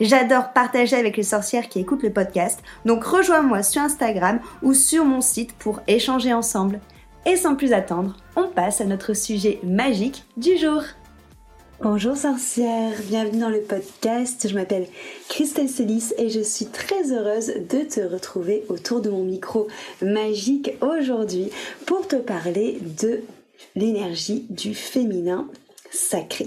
J'adore partager avec les sorcières qui écoutent le podcast, donc rejoins-moi sur Instagram ou sur mon site pour échanger ensemble. Et sans plus attendre, on passe à notre sujet magique du jour. Bonjour sorcières, bienvenue dans le podcast. Je m'appelle Christelle Célis et je suis très heureuse de te retrouver autour de mon micro magique aujourd'hui pour te parler de l'énergie du féminin sacré.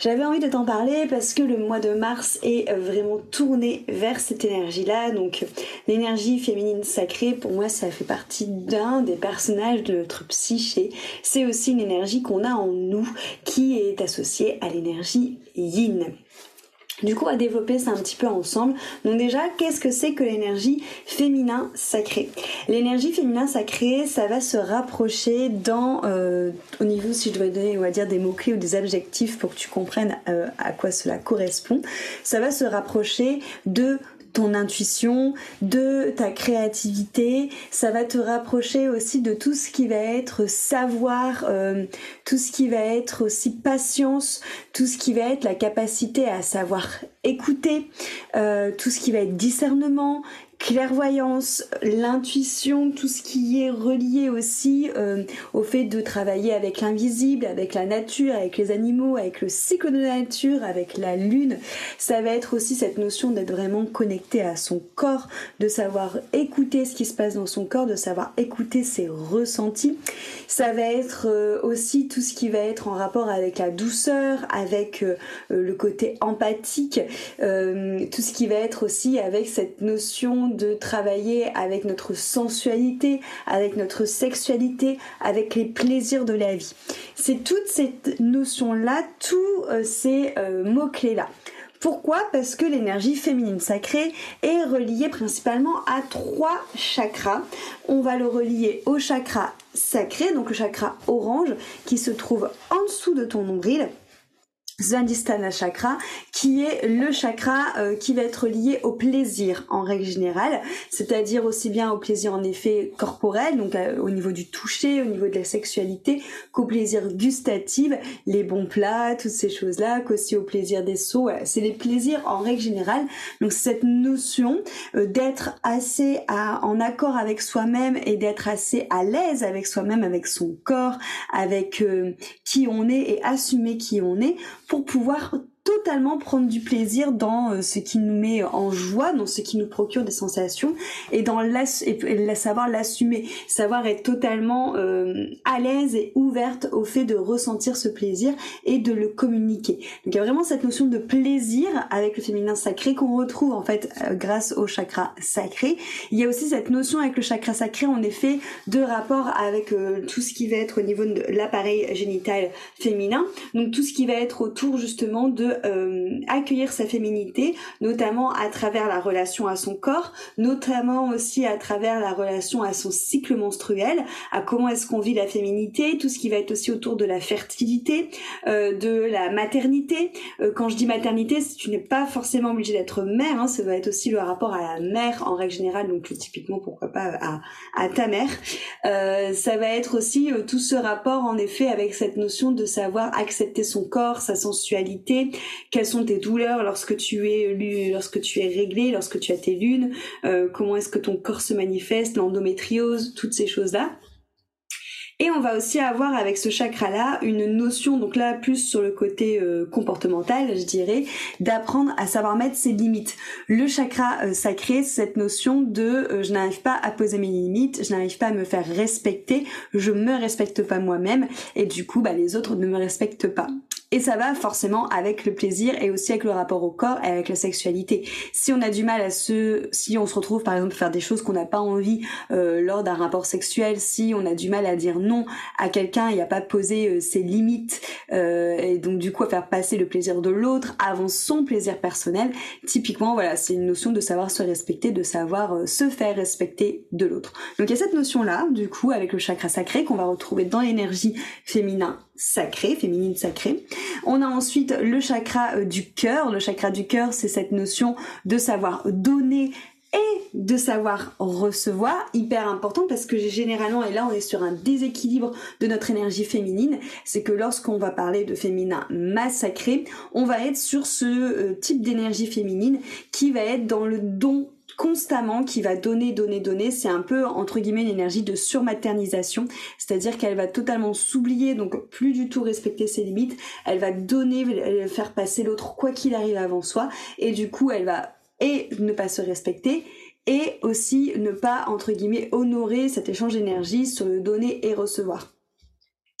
J'avais envie de t'en parler parce que le mois de mars est vraiment tourné vers cette énergie-là. Donc l'énergie féminine sacrée, pour moi, ça fait partie d'un des personnages de notre psyché. C'est aussi une énergie qu'on a en nous qui est associée à l'énergie yin. Du coup, à développer ça un petit peu ensemble. Donc déjà, qu'est-ce que c'est que l'énergie féminin sacré L'énergie féminin sacré, ça va se rapprocher dans, euh, au niveau, si je dois donner, on va dire, des mots-clés ou des adjectifs pour que tu comprennes euh, à quoi cela correspond, ça va se rapprocher de ton intuition, de ta créativité. Ça va te rapprocher aussi de tout ce qui va être savoir, euh, tout ce qui va être aussi patience, tout ce qui va être la capacité à savoir écouter, euh, tout ce qui va être discernement, clairvoyance, l'intuition, tout ce qui est relié aussi euh, au fait de travailler avec l'invisible, avec la nature, avec les animaux, avec le cycle de la nature, avec la lune. Ça va être aussi cette notion d'être vraiment connecté à son corps, de savoir écouter ce qui se passe dans son corps, de savoir écouter ses ressentis. Ça va être euh, aussi tout ce qui va être en rapport avec la douceur, avec euh, le côté empathique, tout ce qui va être aussi avec cette notion de travailler avec notre sensualité, avec notre sexualité, avec les plaisirs de la vie. C'est toute cette notion-là, tous euh, ces euh, mots-clés-là. Pourquoi? Parce que l'énergie féminine sacrée est reliée principalement à trois chakras. On va le relier au chakra sacré, donc le chakra orange, qui se trouve en dessous de ton nombril Svandhisthana chakra, qui est le chakra euh, qui va être lié au plaisir en règle générale, c'est-à-dire aussi bien au plaisir en effet corporel, donc euh, au niveau du toucher, au niveau de la sexualité, qu'au plaisir gustatif, les bons plats, toutes ces choses-là, qu'aussi au plaisir des sauts. C'est les plaisirs en règle générale. Donc cette notion euh, d'être assez à, en accord avec soi-même et d'être assez à l'aise avec soi-même, avec son corps, avec qui on est et assumer qui on est pour pouvoir totalement prendre du plaisir dans euh, ce qui nous met en joie, dans ce qui nous procure des sensations et dans et savoir l'assumer, savoir être totalement euh, à l'aise et ouverte au fait de ressentir ce plaisir et de le communiquer. Donc il y a vraiment cette notion de plaisir avec le féminin sacré qu'on retrouve en fait euh, grâce au chakra sacré. Il y a aussi cette notion avec le chakra sacré en effet de rapport avec tout ce qui va être au niveau de l'appareil génital féminin, donc tout ce qui va être autour justement de euh, accueillir sa féminité, notamment à travers la relation à son corps, notamment aussi à travers la relation à son cycle menstruel, à comment est-ce qu'on vit la féminité, tout ce qui va être aussi autour de la fertilité, euh, de la maternité. Euh, quand je dis maternité, tu n'es pas forcément obligé d'être mère, hein, ça va être aussi le rapport à la mère en règle générale, donc typiquement pourquoi pas à, à ta mère. ça va être aussi tout ce rapport en effet avec cette notion de savoir accepter son corps, sa sensualité, quelles sont tes douleurs lorsque tu es lorsque tu es réglé, lorsque tu as tes lunes, euh, comment est-ce que ton corps se manifeste, l'endométriose, toutes ces choses-là. Et on va aussi avoir avec ce chakra-là une notion, donc là plus sur le côté euh, comportemental, je dirais, d'apprendre à savoir mettre ses limites. Le chakra euh, sacré, cette notion de je n'arrive pas à poser mes limites, je n'arrive pas à me faire respecter, je me respecte pas moi-même et du coup bah, les autres ne me respectent pas. Et ça va forcément avec le plaisir et aussi avec le rapport au corps et avec la sexualité. Si on a du mal à se, si on se retrouve par exemple faire des choses qu'on n'a pas envie euh, lors d'un rapport sexuel, si on a du mal à dire non à quelqu'un et à pas poser euh, ses limites euh, et donc du coup à faire passer le plaisir de l'autre avant son plaisir personnel, typiquement voilà c'est une notion de savoir se respecter, de savoir se faire respecter de l'autre. Donc il y a cette notion là du coup avec le chakra sacré qu'on va retrouver dans l'énergie féminin sacré, féminine sacrée. On a ensuite le chakra euh, du cœur. Le chakra du cœur, c'est cette notion de savoir donner et de savoir recevoir, hyper important parce que généralement, et là on est sur un déséquilibre de notre énergie féminine, c'est que lorsqu'on va parler de féminin massacré, on va être sur ce euh, type d'énergie féminine qui va être dans le don constamment qui va donner, donner, donner. C'est un peu entre guillemets l'énergie de surmaternisation, c'est-à-dire qu'elle va totalement s'oublier, donc plus du tout respecter ses limites. Elle va donner, faire passer l'autre quoi qu'il arrive avant soi, et du coup elle va et ne pas se respecter et aussi ne pas entre guillemets honorer cet échange d'énergie sur le donner et recevoir.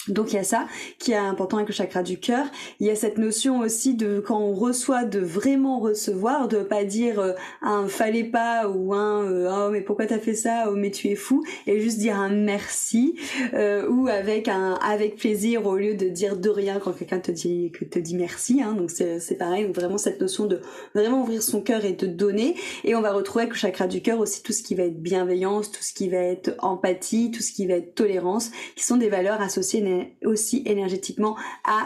Donc il y a ça qui est important avec le chakra du cœur. Il y a cette notion aussi de quand on reçoit de vraiment recevoir, de pas dire euh, un fallait pas ou un euh, oh mais pourquoi t'as fait ça? Oh mais tu es fou et juste dire un merci euh, ou avec un avec plaisir au lieu de dire de rien quand quelqu'un te dit que te dit merci. Hein. donc c'est pareil vraiment cette notion de vraiment ouvrir son cœur et de donner. Et on va retrouver avec le chakra du cœur aussi tout ce qui va être bienveillance, tout ce qui va être empathie, tout ce qui va être tolérance, qui sont des valeurs associées aussi énergétiquement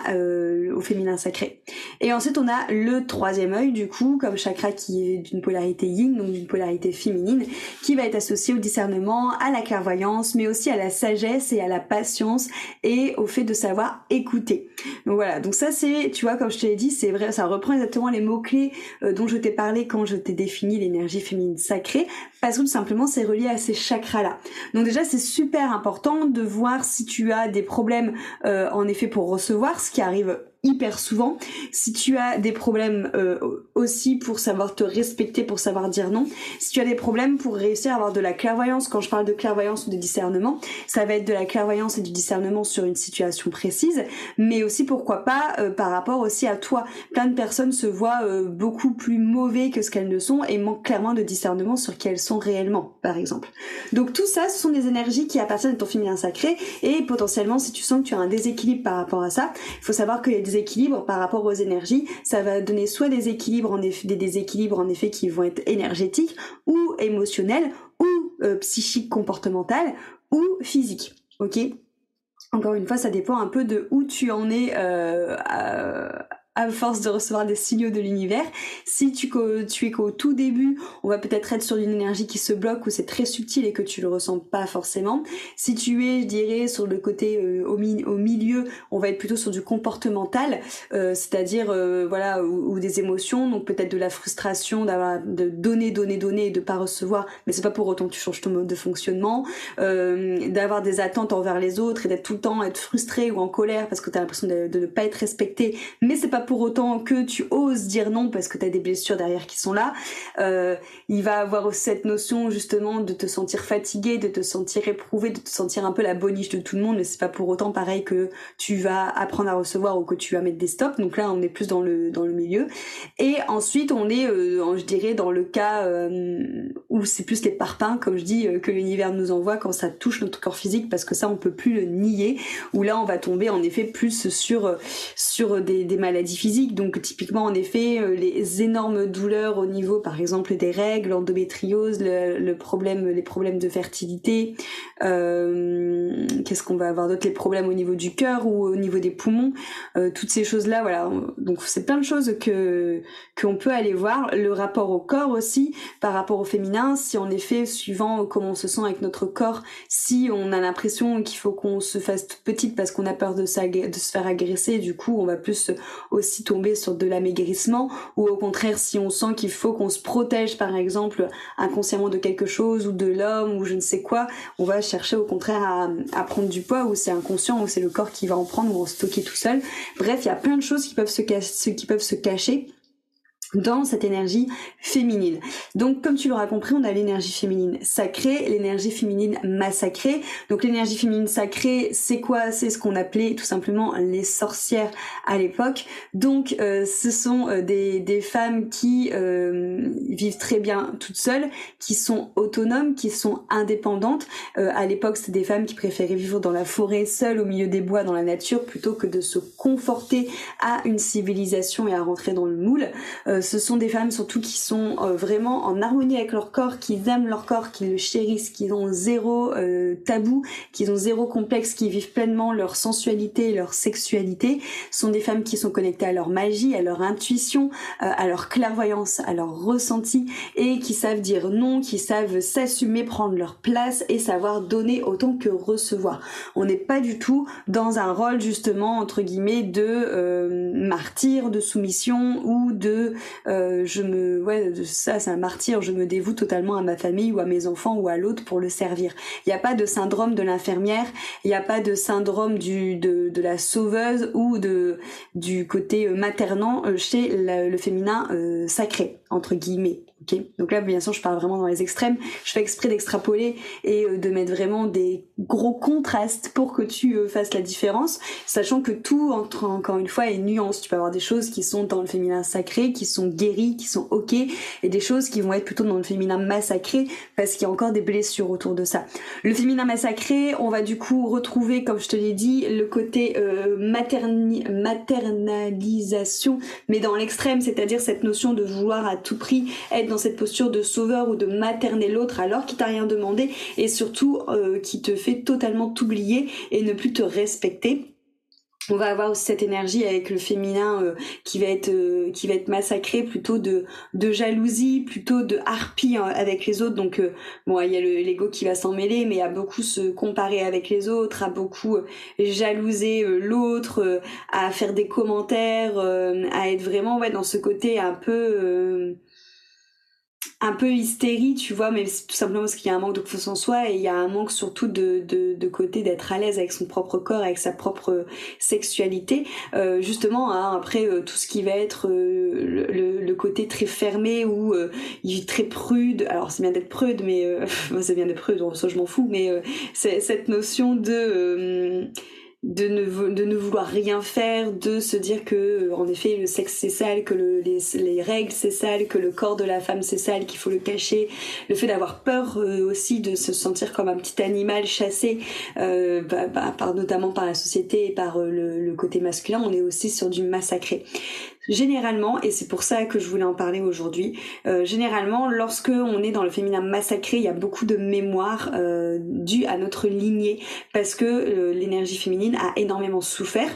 euh, au féminin sacré. Et ensuite on a le troisième œil du coup comme chakra qui est d'une polarité yin donc d'une polarité féminine qui va être associé au discernement, à la clairvoyance mais aussi à la sagesse et à la patience et au fait de savoir écouter. Donc voilà, donc ça c'est tu vois comme je te l'ai dit, c'est vrai ça reprend exactement les mots clés euh, dont je t'ai parlé quand je t'ai défini l'énergie féminine sacrée parce que tout simplement c'est relié à ces chakras là. Donc déjà c'est super important de voir si tu as des problèmes euh, en effet pour recevoir, ce qui arrive hyper souvent. Si tu as des problèmes euh, aussi pour savoir te respecter, pour savoir dire non, si tu as des problèmes pour réussir à avoir de la clairvoyance, quand je parle de clairvoyance ou de discernement, ça va être de la clairvoyance et du discernement sur une situation précise, mais aussi pourquoi pas euh, par rapport aussi à toi. Plein de personnes se voient euh, beaucoup plus mauvais que ce qu'elles ne sont et manquent clairement de discernement sur qui elles sont réellement, par exemple. Donc tout ça, ce sont des énergies qui appartiennent à ton féminin sacré et potentiellement si tu sens que tu as un déséquilibre par rapport à ça, il faut savoir qu'il y a des équilibres par rapport aux énergies, ça va donner soit des équilibres en effet, des déséquilibres en effet qui vont être énergétiques ou émotionnels ou euh, psychiques comportementales ou physiques. Ok? Encore une fois, ça dépend un peu de où tu en es euh, force de recevoir des signaux de l'univers. Si tu, es qu'au tout début, on va peut-être être sur une énergie qui se bloque ou c'est très subtil et que tu le ressens pas forcément. Si tu es, je dirais, sur le côté euh, au, au, milieu, on va être plutôt sur du comportemental, euh, c'est-à-dire euh, voilà ou, des émotions, donc peut-être de la frustration d'avoir de donner, donner, donner et de pas recevoir, mais c'est pas pour autant que tu changes ton mode de fonctionnement, d'avoir des attentes envers les autres et d'être tout le temps être frustré ou en colère parce que tu as l'impression de, de ne pas être respecté, mais c'est pas pour autant que tu oses dire non parce que tu as des blessures derrière qui sont là. Euh, il va avoir cette notion justement de te sentir fatigué, de te sentir éprouvé, de te sentir un peu la boniche de tout le monde, mais c'est pas pour autant pareil que tu vas apprendre à recevoir ou que tu vas mettre des stops. Donc là, on est plus dans le dans le milieu. Et ensuite, on est, euh, je dirais, dans le cas euh, où c'est plus les parpaings, comme je dis, que l'univers nous envoie quand ça touche notre corps physique, parce que ça, on peut plus le nier. Où là, on va tomber en effet plus sur sur des, des maladies physique. Donc typiquement en effet euh, les énormes douleurs au niveau par exemple des règles, l'endométriose, le, problème, les problèmes de fertilité. Euh, qu'est-ce qu'on va avoir d'autre Les problèmes au niveau du cœur ou au niveau des poumons. Euh, toutes ces choses là, voilà. Donc c'est plein de choses que qu'on peut aller voir. Le rapport au corps aussi par rapport au féminin. Si en effet suivant comment on se sent avec notre corps, si on a l'impression qu'il faut qu'on se fasse toute petite parce qu'on a peur de, de se faire agresser, du coup on va plus aussi aussi tomber sur de l'amaigrissement ou au contraire si on sent qu'il faut qu'on se protège par exemple inconsciemment de quelque chose ou de l'homme ou je ne sais quoi, on va chercher au contraire à, prendre du poids ou c'est inconscient ou c'est le corps qui va en prendre ou en stocker tout seul. Bref, il y a plein de choses qui peuvent se cacher dans cette énergie féminine. Donc comme tu l'auras compris, on a l'énergie féminine sacrée, l'énergie féminine massacrée. Donc l'énergie féminine sacrée, c'est quoi? C'est ce qu'on appelait tout simplement les sorcières à l'époque. Donc euh, ce sont euh, des, des femmes qui euh, vivent très bien toutes seules, qui sont autonomes, qui sont indépendantes. à l'époque, c'était des femmes qui préféraient vivre dans la forêt seules, au milieu des bois, dans la nature, plutôt que de se conforter à une civilisation et à rentrer dans le moule. Euh, ce sont des femmes surtout qui sont euh, vraiment en harmonie avec leur corps, qui aiment leur corps, qui le chérissent, qui ont zéro euh, tabou, qui ont zéro complexe, qui vivent pleinement leur sensualité, leur sexualité. Ce sont des femmes qui sont connectées à leur magie, à leur intuition, à leur clairvoyance, à leur ressenti et qui savent dire non, qui savent s'assumer, prendre leur place et savoir donner autant que recevoir. On n'est pas du tout dans un rôle justement entre guillemets de martyr, de soumission ou de euh, je me, ouais, ça c'est un martyr, je me dévoue totalement à ma famille ou à mes enfants ou à l'autre pour le servir. Il n'y a pas de syndrome de l'infirmière, il n'y a pas de syndrome du, de, de la sauveuse ou de, du côté maternant euh, chez le féminin euh, sacré, entre guillemets. Donc là, bien sûr, je parle vraiment dans les extrêmes. Je fais exprès d'extrapoler et euh, de mettre vraiment des gros contrastes pour que tu euh, fasses la différence, sachant que tout, entre, encore une fois, est nuance. Tu peux avoir des choses qui sont dans le féminin sacré, qui sont guéries, qui sont ok, et des choses qui vont être plutôt dans le féminin massacré, parce qu'il y a encore des blessures autour de ça. Le féminin massacré, on va du coup retrouver, comme je te l'ai dit, le côté euh, maternalisation, mais dans l'extrême, c'est-à-dire cette notion de vouloir à tout prix être dans cette posture de sauveur ou de materner l'autre alors qu'il t'a rien demandé et surtout euh, qui te fait totalement t'oublier et ne plus te respecter. On va avoir aussi cette énergie avec le féminin euh, qui va être euh, qui va être massacré plutôt de de jalousie plutôt de harpie hein, avec les autres. Donc bon il y a le l'ego qui va s'en mêler mais à beaucoup se comparer avec les autres à beaucoup jalouser l'autre à faire des commentaires à être vraiment ouais dans ce côté un peu un peu hystérie, tu vois, mais tout simplement parce qu'il y a un manque de confiance en soi et il y a un manque surtout de, de, de côté d'être à l'aise avec son propre corps, avec sa propre sexualité. Euh, justement, hein, après euh, tout ce qui va être euh, le, le, côté très fermé ou il est très prude. Alors c'est bien d'être prude, mais c'est bien d'être prude, ça je m'en fous, mais c'est cette notion de de ne, de ne vouloir rien faire, de se dire que en effet le sexe c'est sale, que le, les, les, règles c'est sale, que le corps de la femme c'est sale, qu'il faut le cacher, le fait d'avoir peur euh, aussi de se sentir comme un petit animal chassé, euh, bah, bah, par, notamment par la société et par euh, le, le, côté masculin, on est aussi sur du massacré généralement, et c'est pour ça que je voulais en parler aujourd'hui, euh, généralement, lorsque on est dans le féminin massacré, il y a beaucoup de mémoire euh, due à notre lignée, parce que euh, l'énergie féminine a énormément souffert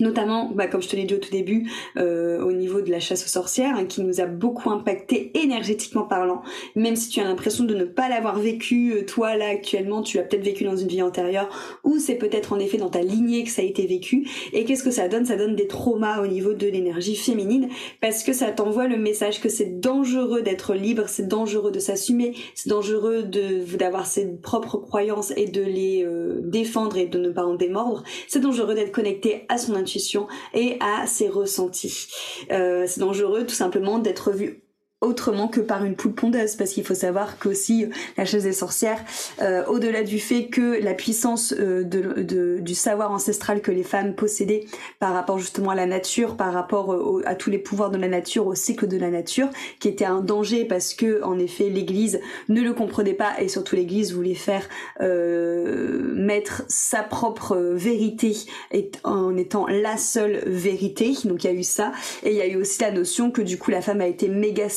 notamment, bah, comme je te l'ai dit au tout début, euh, au niveau de la chasse aux sorcières, hein, qui nous a beaucoup impacté énergétiquement parlant. Même si tu as l'impression de ne pas l'avoir vécu, euh, toi là actuellement, tu l'as peut-être vécu dans une vie antérieure, ou c'est peut-être en effet dans ta lignée que ça a été vécu. Et qu'est-ce que ça donne? Ça donne des traumas au niveau de l'énergie féminine, parce que ça t'envoie le message que c'est dangereux d'être libre, c'est dangereux de s'assumer, c'est dangereux de d'avoir ses propres croyances et de les euh, défendre et de ne pas en démordre. C'est dangereux d'être connecté à son et à ses ressentis. Euh, c'est dangereux tout simplement d'être vu autrement que par une poule pondeuse parce qu'il faut savoir qu'aussi la chaise des sorcières euh, au-delà du fait que la puissance euh, de, du savoir ancestral que les femmes possédaient par rapport justement à la nature par rapport euh, à tous les pouvoirs de la nature au cycle de la nature qui était un danger parce que en effet l'église ne le comprenait pas et surtout l'église voulait faire mettre sa propre vérité en étant la seule vérité. Donc il y a eu ça. Et il y a eu aussi la notion que du coup la femme a été méga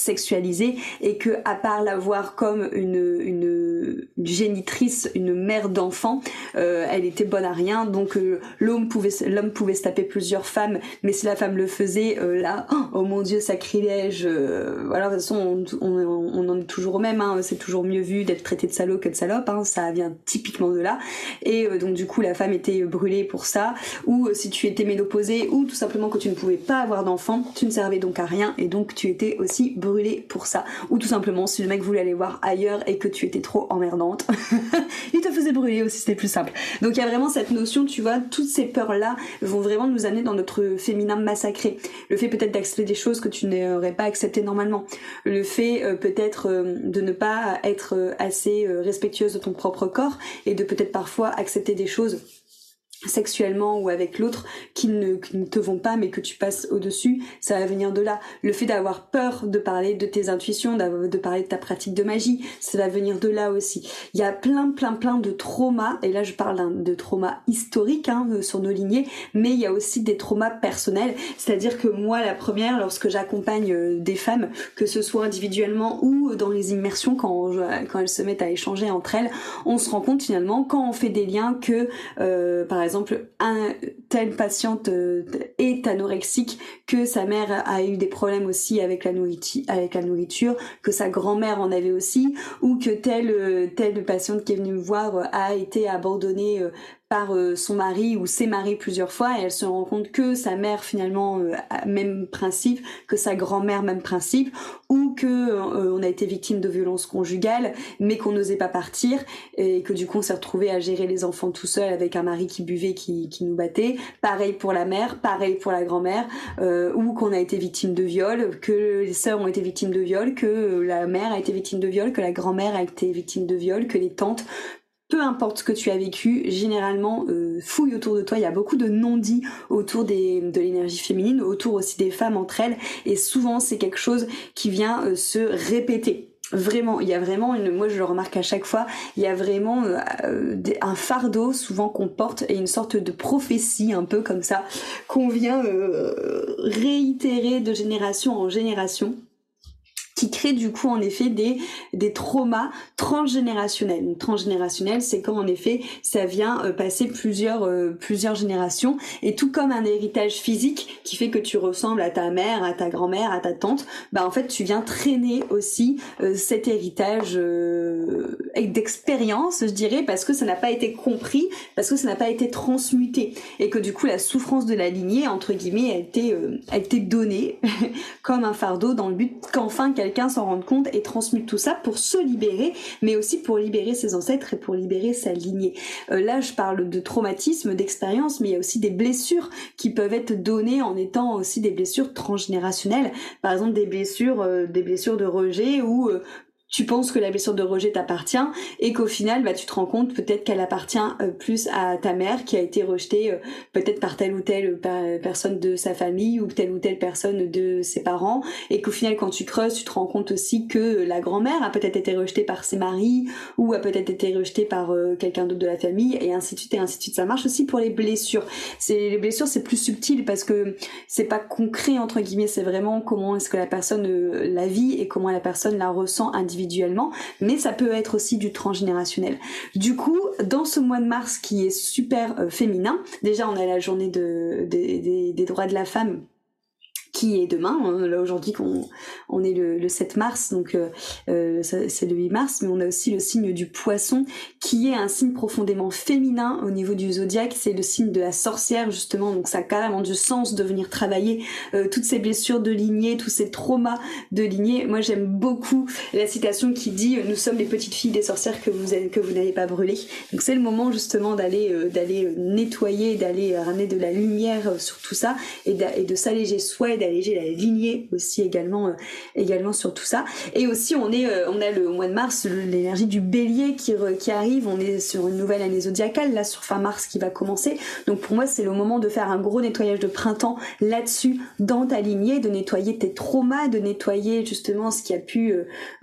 et que à part la voir comme une, génitrice, une mère d'enfant, euh, elle était bonne à rien. Donc euh, l'homme pouvait l'homme pouvait se taper plusieurs femmes, mais si la femme le faisait, euh, là, oh mon dieu, sacrilège. voilà, de toute façon, on, on, en est toujours au même. Hein, c'est toujours mieux vu d'être traité de salaud que de salope. Hein, ça vient typiquement de là. Et donc du coup, la femme était brûlée pour ça. Ou si tu étais ménopausée, ou tout simplement que tu ne pouvais pas avoir d'enfant, tu ne servais donc à rien et donc tu étais aussi brûlée pour ça. Ou tout simplement si le mec voulait aller voir ailleurs et que tu étais trop emmerdante, il te faisait brûler aussi, c'était plus simple. Donc il y a vraiment cette notion, tu vois, toutes ces peurs-là vont vraiment nous amener dans notre féminin massacré. Le fait peut-être d'accepter des choses que tu n'aurais pas acceptées normalement. Le fait euh, peut-être euh, de ne pas être euh, assez respectueuse de ton propre corps et de peut-être parfois accepter des choses sexuellement ou avec l'autre qui ne, te vont pas mais que tu passes au-dessus, ça va venir de là. Le fait d'avoir peur de parler de tes intuitions, de parler de ta pratique de magie, ça va venir de là aussi. Il y a plein plein plein de traumas, et là je parle de traumas historiques hein, euh, sur nos lignées, mais il y a aussi des traumas personnels, c'est-à-dire que moi la première, lorsque j'accompagne euh, des femmes, que ce soit individuellement ou dans les immersions quand, quand elles se mettent à échanger entre elles, on se rend compte finalement quand on fait des liens que euh, par exemple exemple, un, telle patiente euh, est anorexique, que sa mère a eu des problèmes aussi avec la nourriture, avec la nourriture, que sa grand-mère en avait aussi, ou que telle euh, telle patiente qui est venue me voir euh, a été abandonnée par euh, son mari ou ses maris plusieurs fois et elle se rend compte que sa mère finalement même principe, que sa grand-mère même principe ou que on a été victime de violences conjugales mais qu'on n'osait pas partir et que du coup on s'est retrouvé à gérer les enfants tout seul avec un mari qui buvait qui, qui nous battait. Pareil pour la mère, pareil pour la grand-mère ou qu'on a été victime de viol, que les sœurs ont été victimes de viol, que la mère a été victime de viol, que la grand-mère a été victime de viol, que les tantes peu importe ce que tu as vécu, généralement euh, fouille autour de toi. Il y a beaucoup de non-dits autour de l'énergie féminine, autour aussi des femmes entre elles, et souvent c'est quelque chose qui vient euh, se répéter. Vraiment, il y a vraiment une, moi je le remarque à chaque fois, il y a vraiment euh, un fardeau souvent qu'on porte et une sorte de prophétie un peu comme ça qu'on vient réitérer de génération en génération qui crée du coup en effet des, des traumas transgénérationnels. Donc, transgénérationnel, c'est quand en effet ça vient euh, passer plusieurs, euh, plusieurs générations et tout comme un héritage physique qui fait que tu ressembles à ta mère, à ta grand-mère, à ta tante, bah en fait tu viens traîner aussi euh, cet héritage d'expérience, je dirais, parce que ça n'a pas été compris, parce que ça n'a pas été transmuté et que du coup la souffrance de la lignée entre guillemets a été, a été donnée comme un fardeau dans le but qu'enfin quelqu'un quelqu'un s'en rende compte et transmute tout ça pour se libérer, mais aussi pour libérer ses ancêtres et pour libérer sa lignée. Euh, là, je parle de traumatisme, d'expérience, mais il y a aussi des blessures qui peuvent être données en étant aussi des blessures transgénérationnelles. Par exemple, des blessures, euh, des blessures de rejet ou euh, tu penses que la blessure de rejet t'appartient et qu'au final bah tu te rends compte peut-être qu'elle appartient euh, plus à ta mère qui a été rejetée euh, peut-être par telle ou telle euh, personne de sa famille ou telle ou telle personne de ses parents et qu'au final quand tu creuses tu te rends compte aussi que la grand-mère a peut-être été rejetée par ses maris ou a peut-être été rejetée par quelqu'un d'autre de la famille et ainsi de suite et ainsi de suite. Ça marche aussi pour les blessures. C'est les blessures c'est plus subtil parce que c'est pas concret entre guillemets c'est vraiment comment est-ce que la personne la vit et comment la personne la ressent individuellement individuellement, mais ça peut être aussi du transgénérationnel. Du coup, dans ce mois de mars qui est super euh, féminin, déjà on a la journée de, des droits de la femme qui est demain. Hein. Là aujourd'hui qu'on on est le, 7 mars, donc euh, euh c'est le 8 mars, mais on a aussi le signe du poisson qui est un signe profondément féminin au niveau du zodiaque. C'est le signe de la sorcière justement, donc ça a carrément du sens de venir travailler euh, toutes ces blessures de lignée, tous ces traumas de lignée. Moi j'aime beaucoup la citation qui dit "Nous sommes les petites filles des sorcières que vous que vous n'avez pas brûlées". Donc c'est le moment justement d'aller euh, d'aller nettoyer, d'aller ramener de la lumière sur tout ça et de, et de s'alléger soi alléger la lignée aussi également euh, également sur tout ça. Et aussi on est euh, on a le mois de mars l'énergie du bélier qui qui arrive. On est sur une nouvelle année zodiacale là sur fin mars qui va commencer. Donc pour moi c'est le moment de faire un gros nettoyage de printemps là-dessus dans ta lignée de nettoyer tes traumas de nettoyer justement ce qui a pu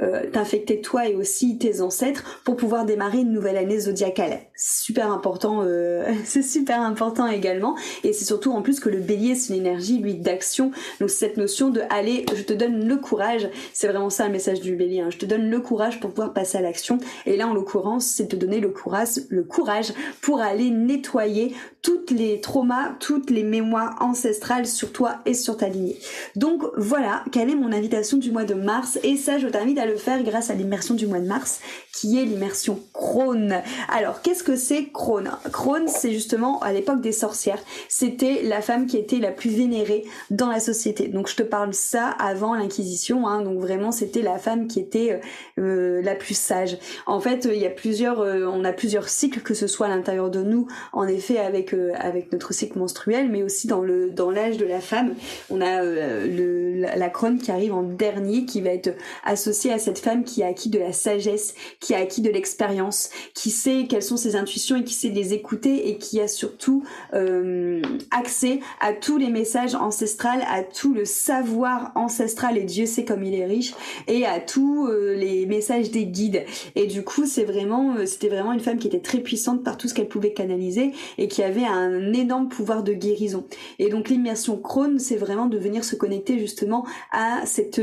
euh, t'infecter toi et aussi tes ancêtres pour pouvoir démarrer une nouvelle année zodiacale. Super important c'est super important également. Et c'est surtout en plus que le bélier c'est une énergie lui d'action Donc cette notion de aller, je te donne le courage, c'est vraiment ça le message du bélier, hein. je te donne le courage pour pouvoir passer à l'action. Et là en l'occurrence, c'est te donner le courage, le courage pour aller nettoyer toutes les traumas, toutes les mémoires ancestrales sur toi et sur ta lignée. Donc voilà, quelle est mon invitation du mois de mars et ça je t'invite à le faire grâce à l'immersion du mois de mars qui est l'immersion Krone. Alors qu'est-ce que c'est Krone Krone c'est justement à l'époque des sorcières, c'était la femme qui était la plus vénérée dans la société. Donc je te parle ça avant l'inquisition, hein, donc vraiment c'était la femme qui était euh, la plus sage. En fait il y a plusieurs, euh, on a plusieurs cycles que ce soit à l'intérieur de nous, en effet avec euh, avec notre cycle menstruel, mais aussi dans le dans l'âge de la femme, on a la, la crone qui arrive en dernier, qui va être associée à cette femme qui a acquis de la sagesse, qui a acquis de l'expérience, qui sait quelles sont ses intuitions et qui sait les écouter et qui a surtout euh, accès à tous les messages ancestrales, à tout le savoir ancestral et Dieu sait comme il est riche et à tous euh, les messages des guides. Et du coup, c'est vraiment, euh, c'était vraiment une femme qui était très puissante par tout ce qu'elle pouvait canaliser et qui avait un énorme pouvoir de guérison. Et donc l'immersion crone, c'est vraiment de venir se connecter justement à cette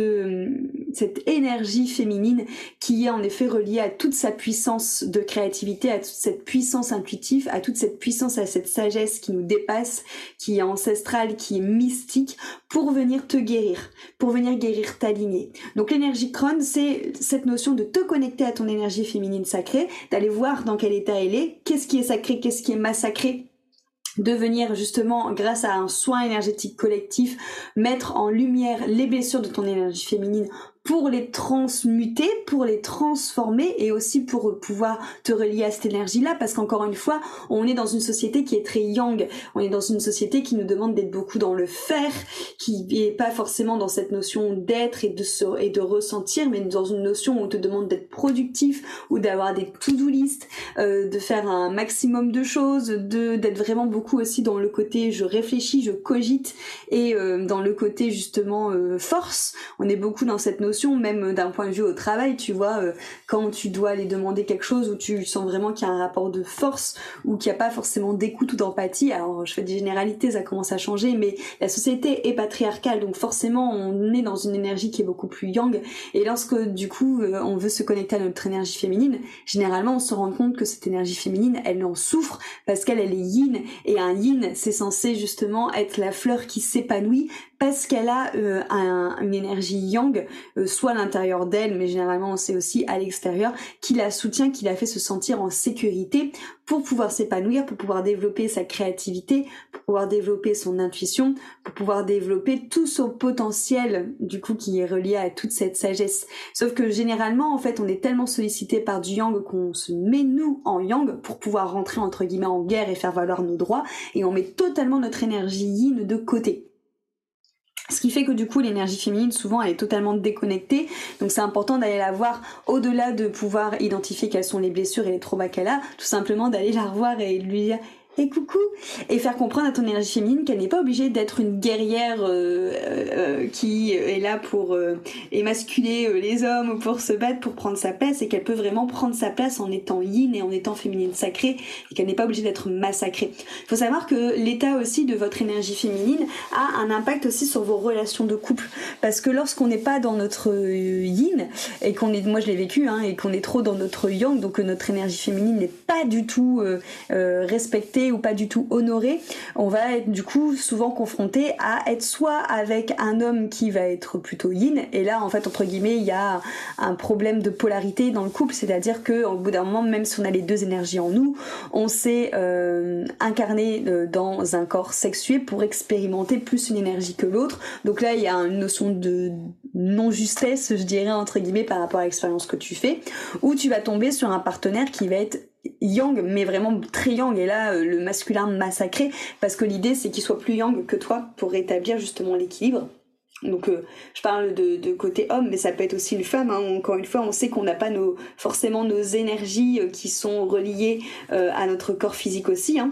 cette énergie féminine qui est en effet reliée à toute sa puissance de créativité, à toute cette puissance intuitive, à toute cette puissance, à cette sagesse qui nous dépasse, qui est ancestrale, qui est mystique, pour venir te guérir, pour venir guérir ta lignée. Donc l'énergie crone, c'est cette notion de te connecter à ton énergie féminine sacrée, d'aller voir dans quel état elle est, qu'est-ce qui est sacré, qu'est-ce qui est massacré, de venir justement, grâce à un soin énergétique collectif, mettre en lumière les blessures de ton énergie féminine pour les transmuter, pour les transformer et aussi pour pouvoir te relier à cette énergie-là. Parce qu'encore une fois, on est dans une société qui est très yang, on est dans une société qui nous demande d'être beaucoup dans le faire, qui est pas forcément dans cette notion d'être et de se, et de ressentir, mais dans une notion où on te demande d'être productif ou d'avoir des to-do list, euh, de faire un maximum de choses, de d'être vraiment beaucoup aussi dans le côté je réfléchis, je cogite et euh, dans le côté justement euh, force, on est beaucoup dans cette notion même d'un point de vue au travail, tu vois, euh, quand tu dois aller demander quelque chose où tu sens vraiment qu'il y a un rapport de force ou qu'il n'y a pas forcément d'écoute ou d'empathie. Alors, je fais des généralités, ça commence à changer, mais la société est patriarcale, donc forcément, on est dans une énergie qui est beaucoup plus yang. Et lorsque, du coup, euh, on veut se connecter à notre énergie féminine, généralement, on se rend compte que cette énergie féminine, elle en souffre parce qu'elle, elle est yin. Et un yin, c'est censé justement être la fleur qui s'épanouit parce qu'elle a euh, une énergie yang, euh, soit à l'intérieur d'elle, mais généralement on sait aussi à l'extérieur, qui la soutient, qui la fait se sentir en sécurité pour pouvoir s'épanouir, pour pouvoir développer sa créativité, pour pouvoir développer son intuition, pour pouvoir développer tout son potentiel, du coup, qui est relié à toute cette sagesse. Sauf que généralement, en fait, on est tellement sollicité par du yang qu'on se met nous en yang pour pouvoir rentrer entre guillemets en guerre et faire valoir nos droits, et on met totalement notre énergie yin de côté. Ce qui fait que du coup l'énergie féminine souvent elle est totalement déconnectée. Donc c'est important d'aller la voir au-delà de pouvoir identifier quelles sont les blessures et les traumas qu'elle a, tout simplement d'aller la revoir et lui dire et coucou et faire comprendre à ton énergie féminine qu'elle n'est pas obligée d'être une guerrière euh, euh, qui est là pour euh, émasculer les hommes pour se battre pour prendre sa place et qu'elle peut vraiment prendre sa place en étant yin et en étant féminine sacrée et qu'elle n'est pas obligée d'être massacrée. Il faut savoir que l'état aussi de votre énergie féminine a un impact aussi sur vos relations de couple parce que lorsqu'on n'est pas dans notre yin et qu'on est moi je l'ai vécu hein, et qu'on est trop dans notre yang donc que notre énergie féminine n'est pas du tout respectée ou pas du tout honoré, on va être du coup souvent confronté à être soit avec un homme qui va être plutôt yin, et là en fait entre guillemets il y a un problème de polarité dans le couple, c'est-à-dire que au bout d'un moment, même si on a les deux énergies en nous, on s'est euh, incarné euh, dans un corps sexué pour expérimenter plus une énergie que l'autre. Donc là il y a une notion de non-justesse, je dirais entre guillemets par rapport à l'expérience que tu fais, où tu vas tomber sur un partenaire qui va être yang mais vraiment très yang et là euh, le masculin massacré parce que l'idée c'est qu'il soit plus yang que toi pour rétablir justement l'équilibre donc euh, je parle de, côté homme mais ça peut être aussi une femme hein. encore une fois on sait qu'on n'a pas nos forcément nos énergies euh, qui sont reliées à notre corps physique aussi hein.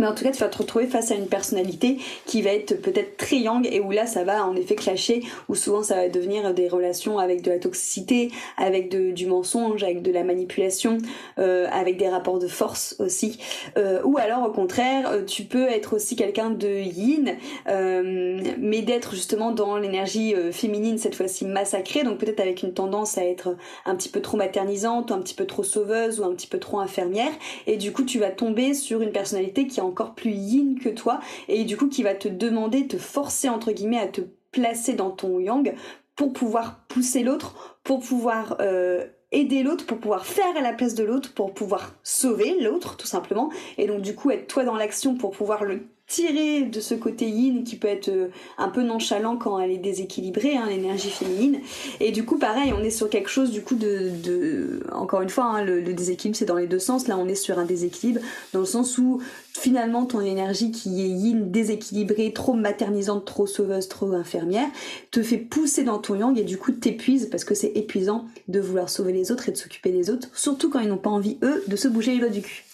Mais en tout cas, tu vas te retrouver face à une personnalité qui va être peut-être très yang et où là, ça va en effet clasher, où souvent ça va devenir des relations avec de la toxicité, avec du mensonge, avec de la manipulation, euh, avec des rapports de force aussi. Euh, ou alors au contraire, euh, tu peux être aussi quelqu'un de yin, mais d'être justement dans l'énergie féminine cette fois-ci massacrée, donc peut-être avec une tendance à être un petit peu trop maternisante, un petit peu trop sauveuse, ou un petit peu trop infirmière, et du coup tu vas tomber sur une personnalité qui est encore plus yin que toi et du coup qui va te demander, te forcer entre guillemets à te placer dans ton yang pour pouvoir pousser l'autre, pour pouvoir euh, aider l'autre, pour pouvoir faire à la place de l'autre, pour pouvoir sauver l'autre tout simplement et donc du coup être toi dans l'action pour pouvoir le tirer de ce côté yin qui peut être euh, un peu nonchalant quand elle est déséquilibrée, hein, l'énergie féminine. Et du coup, pareil, on est sur quelque chose du coup de, encore une fois, hein, le, le, déséquilibre c'est dans les deux sens. Là, on est sur un déséquilibre dans le sens où finalement ton énergie qui est yin déséquilibrée, trop maternisante, trop sauveuse, trop infirmière, te fait pousser dans ton yang et du coup t'épuise parce que c'est épuisant de vouloir sauver les autres et de s'occuper des autres, surtout quand ils n'ont pas envie eux de se bouger les doigts du cul.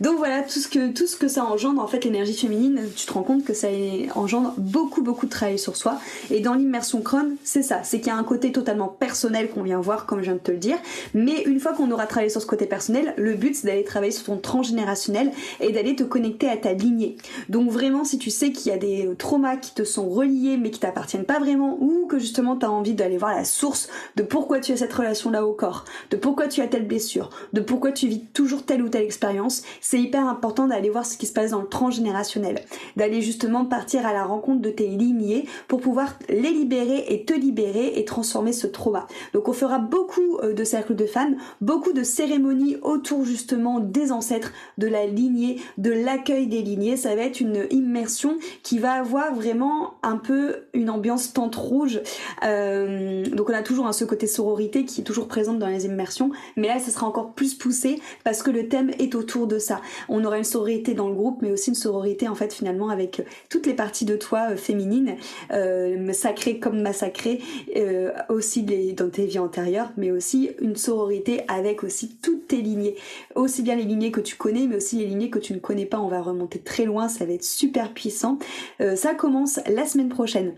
Donc voilà, tout ce que, tout ce que ça engendre, en fait, l'énergie féminine, tu te rends compte que ça engendre beaucoup, beaucoup de travail sur soi. Et dans l'immersion crâne, c'est ça. C'est qu'il y a un côté totalement personnel qu'on vient voir, comme je viens de te le dire. Mais une fois qu'on aura travaillé sur ce côté personnel, le but, c'est d'aller travailler sur ton transgénérationnel et d'aller te connecter à ta lignée. Donc vraiment, si tu sais qu'il y a des traumas qui te sont reliés, mais qui t'appartiennent pas vraiment, ou que justement tu as envie d'aller voir la source de pourquoi tu as cette relation-là au corps, de pourquoi tu as telle blessure, de pourquoi tu vis toujours telle ou telle expérience, c'est hyper important d'aller voir ce qui se passe dans le transgénérationnel, d'aller justement partir à la rencontre de tes lignées pour pouvoir les libérer et te libérer et transformer ce trauma. Donc on fera beaucoup euh, de cercles de femmes, beaucoup de cérémonies autour justement des ancêtres, de la lignée, de l'accueil des lignées. Ça va être une immersion qui va avoir vraiment un peu une ambiance tente rouge. Euh, donc on a toujours un ce côté sororité qui est toujours présente dans les immersions, mais là ça sera encore plus poussé parce que le thème est autour de ça on aura une sororité dans le groupe, mais aussi une sororité en fait finalement avec toutes les parties de toi euh, féminines, euh, sacrées comme massacrées, euh, aussi dans tes vies antérieures, mais aussi une sororité avec aussi toutes tes lignées, aussi bien les lignées que tu connais, mais aussi les lignées que tu ne connais pas. On va remonter très loin, ça va être super puissant. ça commence la semaine prochaine.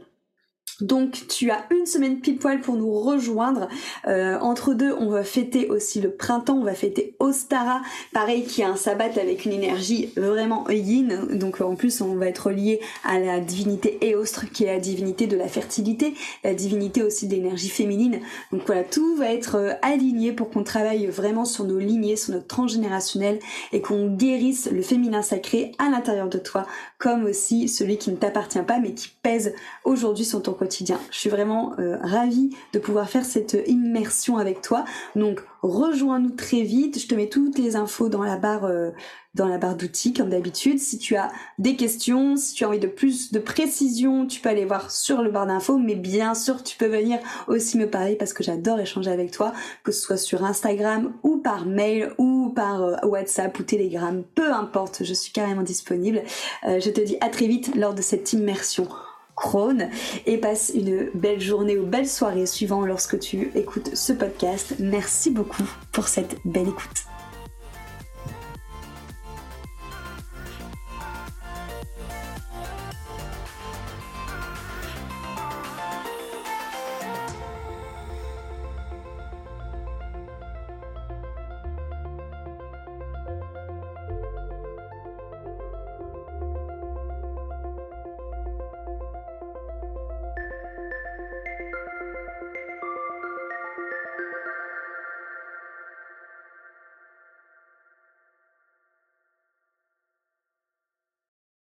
Donc tu as une semaine pile poil pour nous rejoindre. Euh, entre deux, on va fêter aussi le printemps, on va fêter Ostara, pareil qui a un sabbat avec une énergie vraiment yin. Donc en plus on va être lié à la divinité Eostre qui est la divinité de la fertilité, la divinité aussi de l'énergie féminine. Donc voilà, tout va être euh, aligné pour qu'on travaille vraiment sur nos lignées, sur notre transgénérationnel et qu'on guérisse le féminin sacré à l'intérieur de toi, comme aussi celui qui ne t'appartient pas mais qui pèse aujourd'hui sur ton côté je suis vraiment euh, ravie de pouvoir faire cette immersion avec toi. Donc rejoins-nous très vite. Je te mets toutes les infos dans la barre euh, dans la barre d'outils comme d'habitude. Si tu as des questions, si tu as envie de plus de précision, tu peux aller voir sur le bar d'infos. Mais bien sûr, tu peux venir aussi me parler parce que j'adore échanger avec toi, que ce soit sur Instagram ou par mail ou par euh, WhatsApp ou Telegram, peu importe. Je suis carrément disponible. je te dis à très vite lors de cette immersion et passe une belle journée ou belle soirée suivant lorsque tu écoutes ce podcast. Merci beaucoup pour cette belle écoute.